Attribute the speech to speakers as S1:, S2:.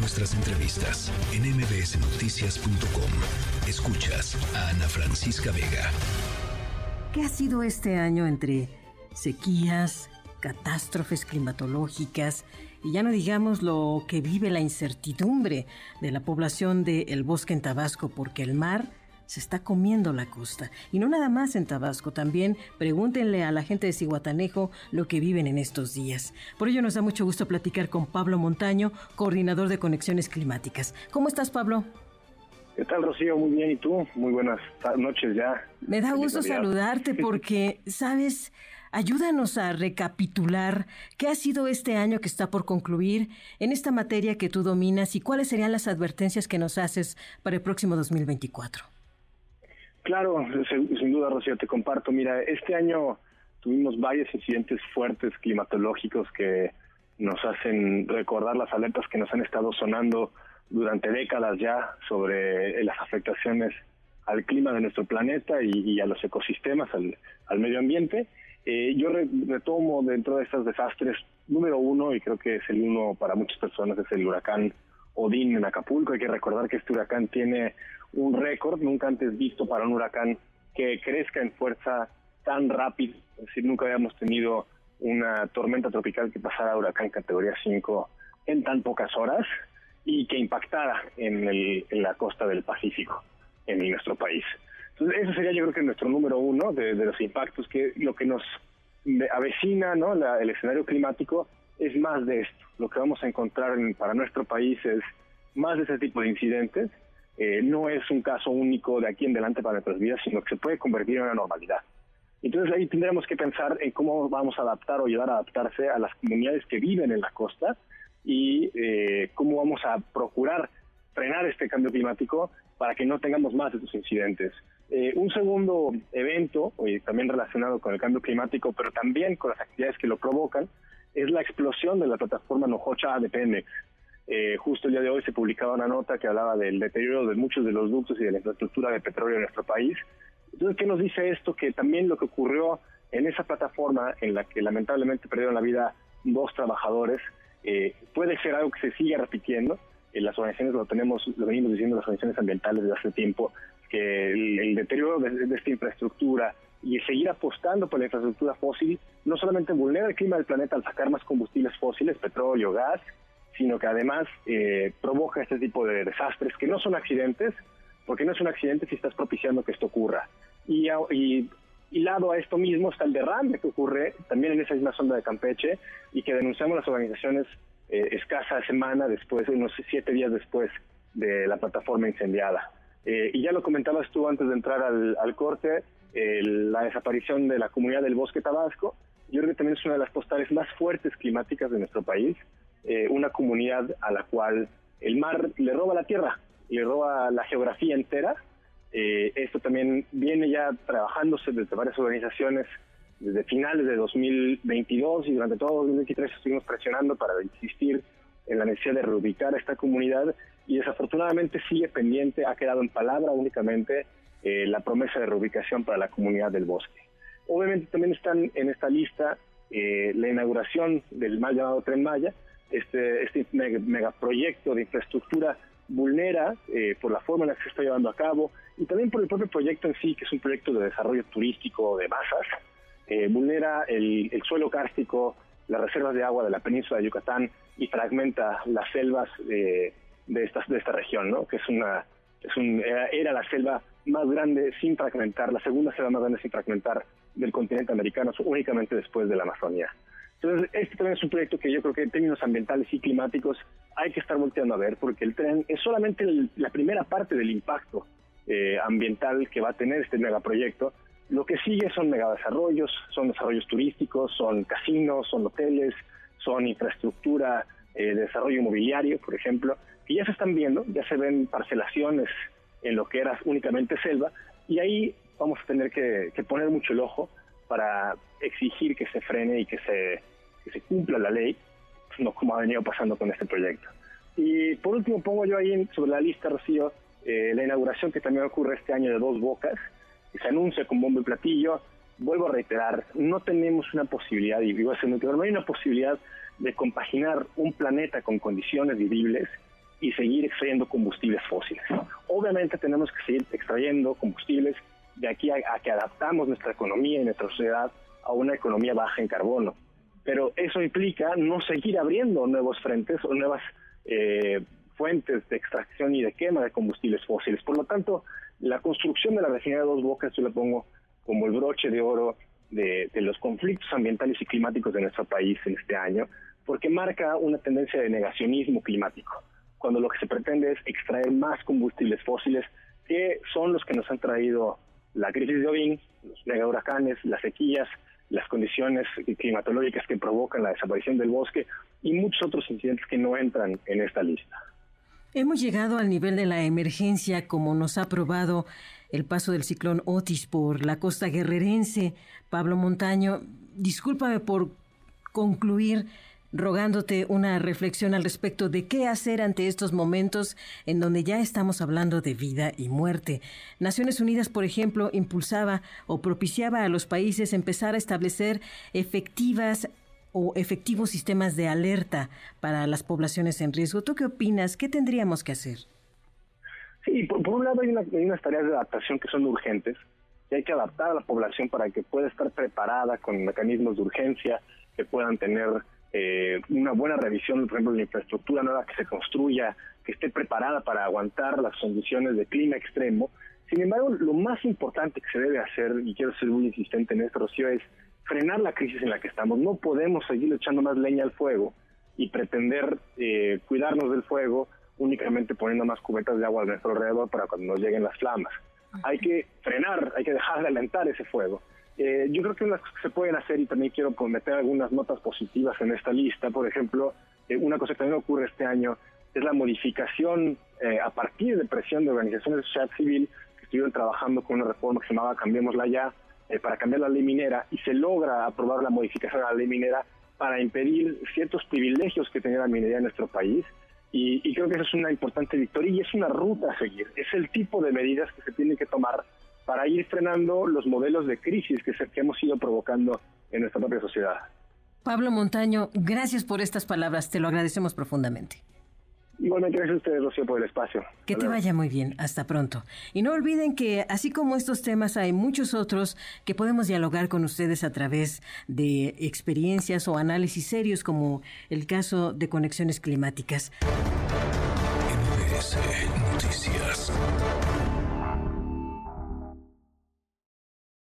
S1: nuestras entrevistas en mbsnoticias.com. Escuchas a Ana Francisca Vega.
S2: ¿Qué ha sido este año entre sequías, catástrofes climatológicas y ya no digamos lo que vive la incertidumbre de la población el bosque en Tabasco porque el mar se está comiendo la costa. Y no nada más en Tabasco, también pregúntenle a la gente de Cihuatanejo lo que viven en estos días. Por ello nos da mucho gusto platicar con Pablo Montaño, coordinador de Conexiones Climáticas. ¿Cómo estás, Pablo?
S3: ¿Qué tal, Rocío? Muy bien, ¿y tú? Muy buenas noches ya.
S2: Me da gusto saludarte porque, ¿sabes? Ayúdanos a recapitular qué ha sido este año que está por concluir en esta materia que tú dominas y cuáles serían las advertencias que nos haces para el próximo 2024.
S3: Claro, sin duda, Rocío, te comparto. Mira, este año tuvimos varios incidentes fuertes climatológicos que nos hacen recordar las alertas que nos han estado sonando durante décadas ya sobre las afectaciones al clima de nuestro planeta y, a los ecosistemas, al, medio ambiente. Eh, yo retomo dentro de estos desastres, número uno, y creo que es el uno para muchas personas, es el huracán Odín en Acapulco. Hay que recordar que este huracán tiene un récord nunca antes visto para un huracán que crezca en fuerza tan rápido. Es decir, nunca habíamos tenido una tormenta tropical que pasara a huracán categoría 5 en tan pocas horas y que impactara en, el, la costa del Pacífico, en nuestro país. Entonces, eso sería yo creo que nuestro número uno de, los impactos, que lo que nos avecina ¿no? el escenario climático es más de esto. Lo que vamos a encontrar para nuestro país es más de ese tipo de incidentes eh, no es un caso único de aquí en adelante para nuestras vidas, sino que se puede convertir en una normalidad. Entonces ahí tendremos que pensar en cómo vamos a adaptar o ayudar a adaptarse a las comunidades que viven en la costa y eh, cómo vamos a procurar frenar este cambio climático para que no tengamos más de estos incidentes. Eh, un segundo evento, también relacionado con el cambio climático, pero también con las actividades que lo provocan, es la explosión de la plataforma Nojocha de Pemex. Eh, justo el día de hoy se publicaba una nota que hablaba del deterioro de muchos de los ductos y de la infraestructura de petróleo en nuestro país. Entonces, ¿qué nos dice esto? Que también lo que ocurrió en esa plataforma en la que lamentablemente perdieron la vida dos trabajadores eh, puede ser algo que se siga repitiendo. En las organizaciones lo tenemos, lo venimos diciendo las organizaciones ambientales desde hace tiempo, que el, deterioro de, esta infraestructura y seguir apostando por la infraestructura fósil no solamente vulnera el clima del planeta al sacar más combustibles fósiles, petróleo, gas, sino que además eh, provoca este tipo de desastres que no son accidentes, porque no es un accidente si estás propiciando que esto ocurra. Y, y, a esto mismo está el derrame que ocurre también en esa misma zona de Campeche y que denunciamos las organizaciones eh, escasa semana después, unos siete días después de la plataforma incendiada. Eh, y ya lo comentabas tú antes de entrar al, al corte, la desaparición de la comunidad del bosque tabasco, yo creo que también es una de las postales más fuertes climáticas de nuestro país. Eh, una comunidad a la cual el mar le roba la tierra, le roba la geografía entera. Eh, esto también viene ya trabajándose desde varias organizaciones desde finales de 2022 y durante todo 2023 estuvimos presionando para insistir en la necesidad de reubicar a esta comunidad y desafortunadamente sigue pendiente, ha quedado en palabra únicamente eh, la promesa de reubicación para la comunidad del bosque. Obviamente también están en esta lista la inauguración del mal llamado Tren Maya, este, este megaproyecto de infraestructura vulnera eh, por la forma en la que se está llevando a cabo y también por el propio proyecto en sí, que es un proyecto de desarrollo turístico de masas, eh, vulnera el, suelo kárstico, las reservas de agua de la península de Yucatán y fragmenta las selvas eh, de, esta, de esta región, ¿no? que es una, es un, era, la selva más grande sin fragmentar, la segunda selva más grande sin fragmentar del continente americano, únicamente después de la Amazonía. Entonces, este también es un proyecto que yo creo que en términos ambientales y climáticos hay que estar volteando a ver, porque el tren es solamente la primera parte del impacto eh, ambiental que va a tener este megaproyecto. Lo que sigue son megadesarrollos, son desarrollos turísticos, son casinos, son hoteles, son infraestructura, eh, desarrollo inmobiliario, por ejemplo, que ya se están viendo, ya se ven parcelaciones en lo que era únicamente selva, y ahí vamos a tener que poner mucho el ojo para exigir que se frene y que se, se cumpla la ley, no como ha venido pasando con este proyecto. Y por último pongo yo ahí sobre la lista, Rocío, eh, la inauguración que también ocurre este año de Dos Bocas, que se anuncia con bombo y platillo. Vuelvo a reiterar, no tenemos una posibilidad, y digo no hay una posibilidad de compaginar un planeta con condiciones vivibles y seguir extrayendo combustibles fósiles. Obviamente tenemos que seguir extrayendo combustibles de aquí a, que adaptamos nuestra economía y nuestra sociedad a una economía baja en carbono. Pero eso implica no seguir abriendo nuevos frentes o nuevas eh, fuentes de extracción y de quema de combustibles fósiles. Por lo tanto, la construcción de la refinería de Dos Bocas yo la pongo como el broche de oro de, los conflictos ambientales y climáticos de nuestro país en este año, porque marca una tendencia de negacionismo climático, cuando lo que se pretende es extraer más combustibles fósiles, que son los que nos han traído la crisis de Ovin, los mega huracanes, las sequías, las condiciones climatológicas que provocan la desaparición del bosque y muchos otros incidentes que no entran en esta lista.
S2: Hemos llegado al nivel de la emergencia como nos ha probado el paso del ciclón Otis por la costa guerrerense. Pablo Montaño, discúlpame por concluir rogándote una reflexión al respecto de qué hacer ante estos momentos en donde ya estamos hablando de vida y muerte. Naciones Unidas, por ejemplo, impulsaba o propiciaba a los países empezar a establecer efectivas o efectivos sistemas de alerta para las poblaciones en riesgo. ¿Tú qué opinas? ¿Qué tendríamos que hacer?
S3: Sí, por, un lado hay, unas tareas de adaptación que son urgentes y hay que adaptar a la población para que pueda estar preparada con mecanismos de urgencia, que puedan tener eh, una buena revisión, por ejemplo, de la infraestructura nueva que se construya, que esté preparada para aguantar las condiciones de clima extremo. Sin embargo, lo más importante que se debe hacer, y quiero ser muy insistente en esto, Rocío, es frenar la crisis en la que estamos. No podemos seguir echando más leña al fuego y pretender eh, cuidarnos del fuego únicamente poniendo más cubetas de agua a nuestro alrededor para cuando nos lleguen las flamas. Hay que frenar, hay que dejar de alentar ese fuego. Eh, yo creo que unas cosas que se pueden hacer y también quiero meter algunas notas positivas en esta lista. Por ejemplo, eh, una cosa que también ocurre este año es la modificación a partir de presión de organizaciones de sociedad civil que estuvieron trabajando con una reforma que se llamaba Cambiémosla Ya, eh, para cambiar la ley minera y se logra aprobar la modificación a la ley minera para impedir ciertos privilegios que tenía la minería en nuestro país. Y, creo que eso es una importante victoria y es una ruta a seguir. Es el tipo de medidas que se tienen que tomar para ir frenando los modelos de crisis que, que hemos ido provocando en nuestra propia sociedad.
S2: Pablo Montaño, gracias por estas palabras, te lo agradecemos profundamente.
S3: Igualmente, gracias a ustedes, Rocío, por el espacio.
S2: Que te vaya muy bien. Hasta pronto. Y no olviden que, así como estos temas, hay muchos otros que podemos dialogar con ustedes a través de experiencias o análisis serios, como el caso de conexiones climáticas.
S1: Noticias.